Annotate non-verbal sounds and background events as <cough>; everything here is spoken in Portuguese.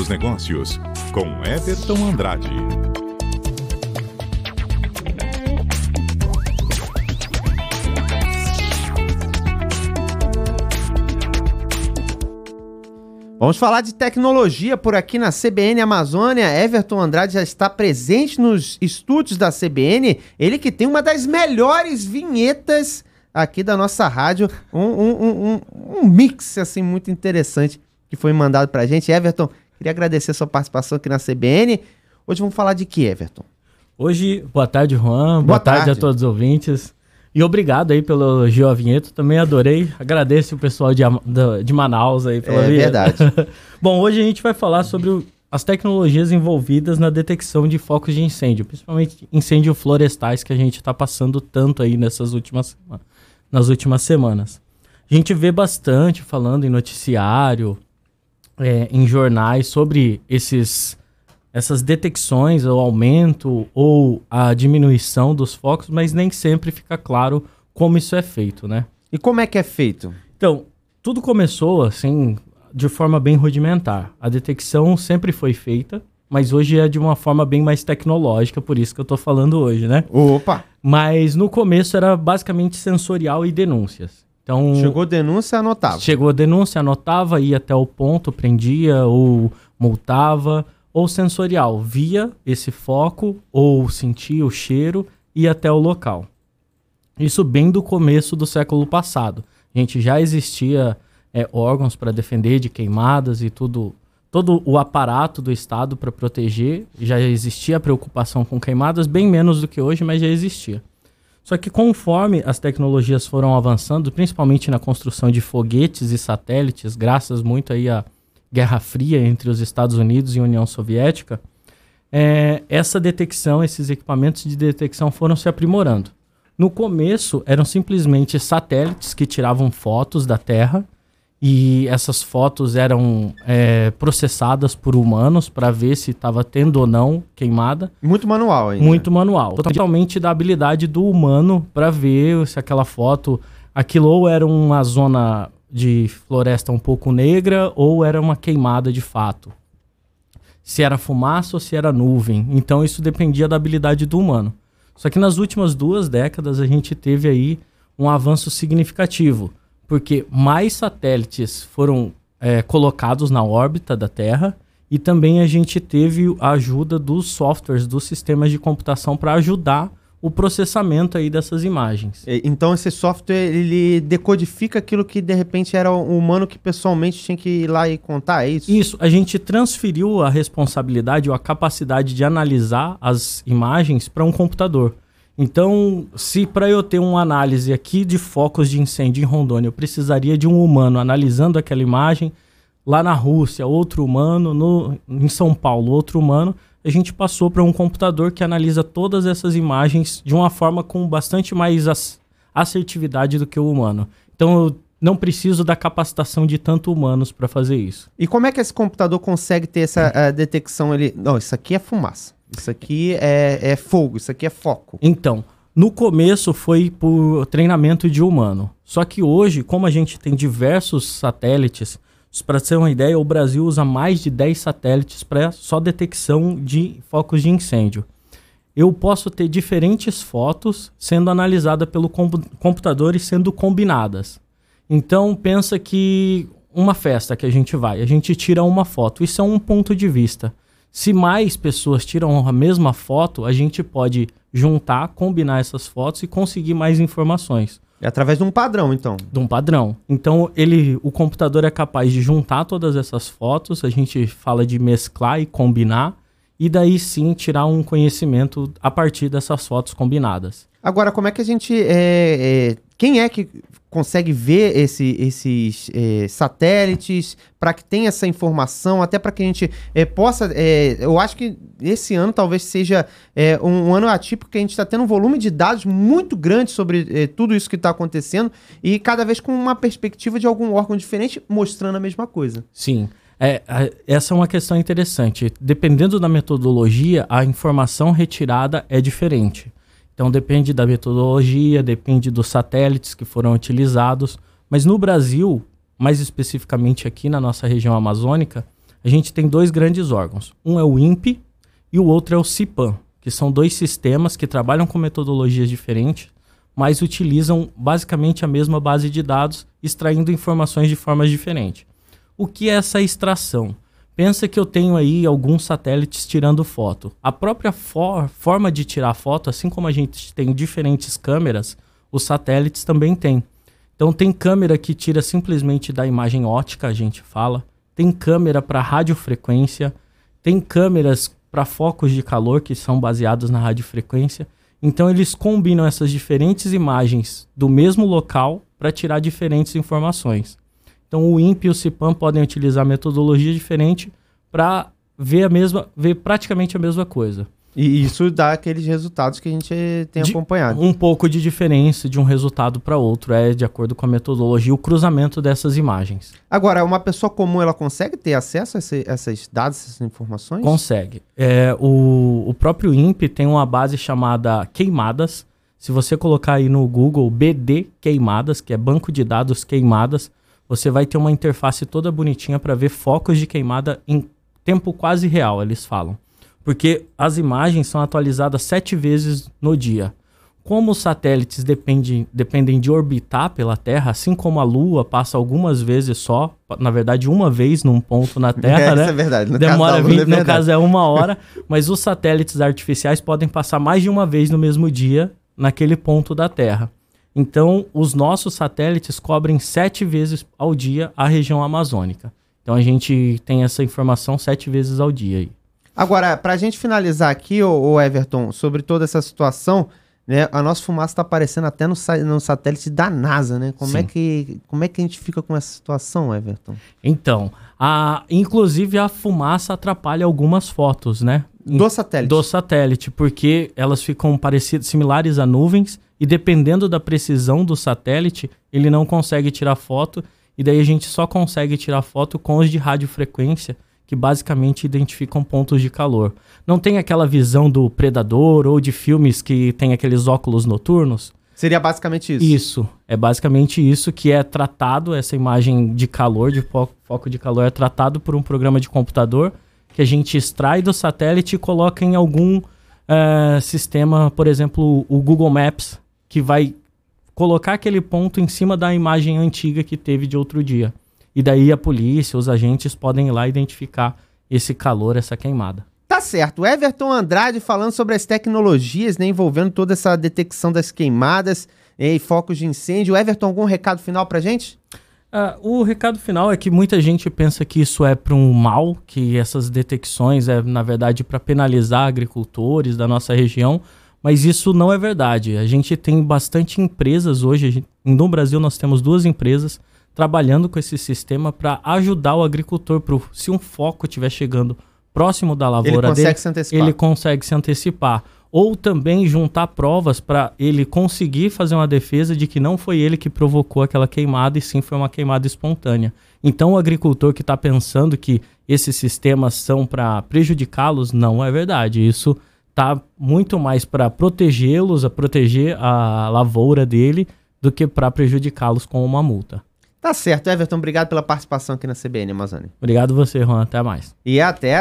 novos negócios, com Everton Andrade. Vamos falar de tecnologia por aqui na CBN Amazônia. Everton Andrade já está presente nos estúdios da CBN. Ele que tem uma das melhores vinhetas aqui da nossa rádio. Um, um, um, um mix assim muito interessante que foi mandado para a gente. Everton, queria agradecer a sua participação aqui na CBN. Hoje vamos falar de que, Everton? Hoje, boa tarde, Juan. Boa, boa tarde. tarde a todos os ouvintes. E obrigado aí pelo elogio à vinheta, também adorei. Agradeço o pessoal de, de Manaus aí pela É vinheta. verdade. <laughs> Bom, hoje a gente vai falar sobre as tecnologias envolvidas na detecção de focos de incêndio, principalmente incêndios florestais que a gente está passando tanto aí nessas últimas, nas últimas semanas. A gente vê bastante falando em noticiário, é, em jornais sobre esses essas detecções, o aumento ou a diminuição dos focos, mas nem sempre fica claro como isso é feito, né? E como é que é feito? Então, tudo começou assim de forma bem rudimentar. A detecção sempre foi feita, mas hoje é de uma forma bem mais tecnológica, por isso que eu tô falando hoje, né? Opa! Mas no começo era basicamente sensorial e denúncias. Então, chegou denúncia, anotava. Chegou denúncia, anotava, ia até o ponto, prendia ou multava ou sensorial, via esse foco ou sentia o cheiro e até o local. Isso bem do começo do século passado. A gente já existia é, órgãos para defender de queimadas e tudo, todo o aparato do Estado para proteger. Já existia preocupação com queimadas, bem menos do que hoje, mas já existia. Só que conforme as tecnologias foram avançando, principalmente na construção de foguetes e satélites, graças muito aí a Guerra Fria entre os Estados Unidos e União Soviética, é, essa detecção, esses equipamentos de detecção foram se aprimorando. No começo, eram simplesmente satélites que tiravam fotos da Terra e essas fotos eram é, processadas por humanos para ver se estava tendo ou não queimada. Muito manual ainda. Muito manual. Totalmente da habilidade do humano para ver se aquela foto, aquilo ou era uma zona de floresta um pouco negra ou era uma queimada de fato. Se era fumaça ou se era nuvem. Então isso dependia da habilidade do humano. Só que nas últimas duas décadas a gente teve aí um avanço significativo, porque mais satélites foram é, colocados na órbita da Terra e também a gente teve a ajuda dos softwares, dos sistemas de computação para ajudar o processamento aí dessas imagens. Então esse software ele decodifica aquilo que de repente era o humano que pessoalmente tinha que ir lá e contar, é isso? Isso, a gente transferiu a responsabilidade ou a capacidade de analisar as imagens para um computador. Então, se para eu ter uma análise aqui de focos de incêndio em Rondônia, eu precisaria de um humano analisando aquela imagem, lá na Rússia, outro humano, no, em São Paulo, outro humano, a gente passou para um computador que analisa todas essas imagens de uma forma com bastante mais assertividade do que o humano. Então eu não preciso da capacitação de tanto humanos para fazer isso. E como é que esse computador consegue ter essa uh, detecção? Ele, não, isso aqui é fumaça, isso aqui é, é fogo, isso aqui é foco. Então, no começo foi por treinamento de humano. Só que hoje, como a gente tem diversos satélites, para ter uma ideia, o Brasil usa mais de 10 satélites para só detecção de focos de incêndio. Eu posso ter diferentes fotos sendo analisadas pelo computador e sendo combinadas. Então pensa que uma festa que a gente vai, a gente tira uma foto. Isso é um ponto de vista. Se mais pessoas tiram a mesma foto, a gente pode juntar, combinar essas fotos e conseguir mais informações. É através de um padrão, então. De um padrão. Então, ele, o computador é capaz de juntar todas essas fotos, a gente fala de mesclar e combinar, e daí sim tirar um conhecimento a partir dessas fotos combinadas. Agora, como é que a gente. É, é, quem é que consegue ver esse, esses é, satélites para que tenha essa informação, até para que a gente é, possa. É, eu acho que esse ano talvez seja um, um, ano atípico que a gente está tendo um volume de dados muito grande sobre tudo isso que está acontecendo e cada vez com uma perspectiva de algum órgão diferente mostrando a mesma coisa. Sim. É, essa é uma questão interessante. Dependendo da metodologia, a informação retirada é diferente. Então depende da metodologia, depende dos satélites que foram utilizados. Mas no Brasil, mais especificamente aqui na nossa região amazônica, a gente tem dois grandes órgãos. Um é o INPE e o outro é o CIPAM, que são dois sistemas que trabalham com metodologias diferentes, mas utilizam basicamente a mesma base de dados, extraindo informações de formas diferentes. O que é essa extração? Pensa que eu tenho aí alguns satélites tirando foto. A própria for forma de tirar foto, assim como a gente tem diferentes câmeras, os satélites também têm. Então tem câmera que tira simplesmente da imagem ótica, a gente fala. Tem câmera para radiofrequência, tem câmeras para focos de calor que são baseados na radiofrequência. Então eles combinam essas diferentes imagens do mesmo local para tirar diferentes informações. Então o INPE e o CIPAM podem utilizar metodologia diferente para ver a mesma, ver praticamente a mesma coisa. E isso dá aqueles resultados que a gente tem De- acompanhado. Um pouco de diferença de um resultado para outro é de acordo com a metodologia, o cruzamento dessas imagens. Agora, uma pessoa comum, ela consegue ter acesso a esse- esses dados, essas informações? Consegue. É, o, o próprio INPE tem uma base chamada Queimadas. Se você colocar aí no Google BD Queimadas, que é Banco de Dados Queimadas, você vai ter uma interface toda bonitinha para ver focos de queimada em tempo quase real, eles falam. Porque as imagens são atualizadas sete vezes no dia. Como os satélites dependem, dependem de orbitar pela Terra, assim como a Lua passa algumas vezes só, na verdade uma vez num ponto na <laughs> Terra, é, né? Isso é verdade. No caso Demora Lua, 20, é no verdade. caso é uma <laughs> hora, mas os satélites artificiais podem passar mais de uma vez no mesmo dia naquele ponto da Terra. Então, os nossos satélites cobrem sete vezes ao dia a região amazônica. Então, a gente tem essa informação sete vezes ao dia. Aí. Agora, pra gente finalizar aqui, ô Everton, sobre toda essa situação, né? A nossa fumaça tá aparecendo até no, no satélite da NASA, né? Como é, que, como é que a gente fica com essa situação, Everton? Então, a, inclusive a fumaça atrapalha algumas fotos, né? Do satélite. do satélite, porque elas ficam parecidas, similares a nuvens, e dependendo da precisão do satélite, ele não consegue tirar foto, e daí a gente só consegue tirar foto com os de radiofrequência, que basicamente identificam pontos de calor. Não tem aquela visão do predador ou de filmes que tem aqueles óculos noturnos? Seria basicamente isso. Isso, é basicamente isso que é tratado, essa imagem de calor, de fo- foco de calor, é tratado por um programa de computador que a gente extrai do satélite e coloca em algum eh, sistema, por exemplo, o Google Maps, que vai colocar aquele ponto em cima da imagem antiga que teve de outro dia. E daí a polícia, os agentes podem ir lá identificar esse calor, essa queimada. Tá certo. Everton Andrade falando sobre as tecnologias, né? Envolvendo toda essa detecção das queimadas eh, e focos de incêndio. Everton, algum recado final pra gente? Ah, o recado final é que muita gente pensa que isso é para um mal, que essas detecções é, na verdade, para penalizar agricultores da nossa região, mas isso não é verdade. A gente tem bastante empresas hoje, gente- no Brasil nós temos duas empresas trabalhando com esse sistema para ajudar o agricultor. Pro, se um foco estiver chegando próximo da Ele lavoura consegue dele, se antecipar. ele consegue se antecipar. Ou também juntar provas para ele conseguir fazer uma defesa de que não foi ele que provocou aquela queimada e sim foi uma queimada espontânea. Então, o agricultor que está pensando que esses sistemas são para prejudicá-los, não é verdade. Isso tá muito mais para protegê-los, a proteger a lavoura dele, do que para prejudicá-los com uma multa. Tá certo, Everton. Obrigado pela participação aqui na CBN Amazônia. Obrigado você, Juan. Até mais. E até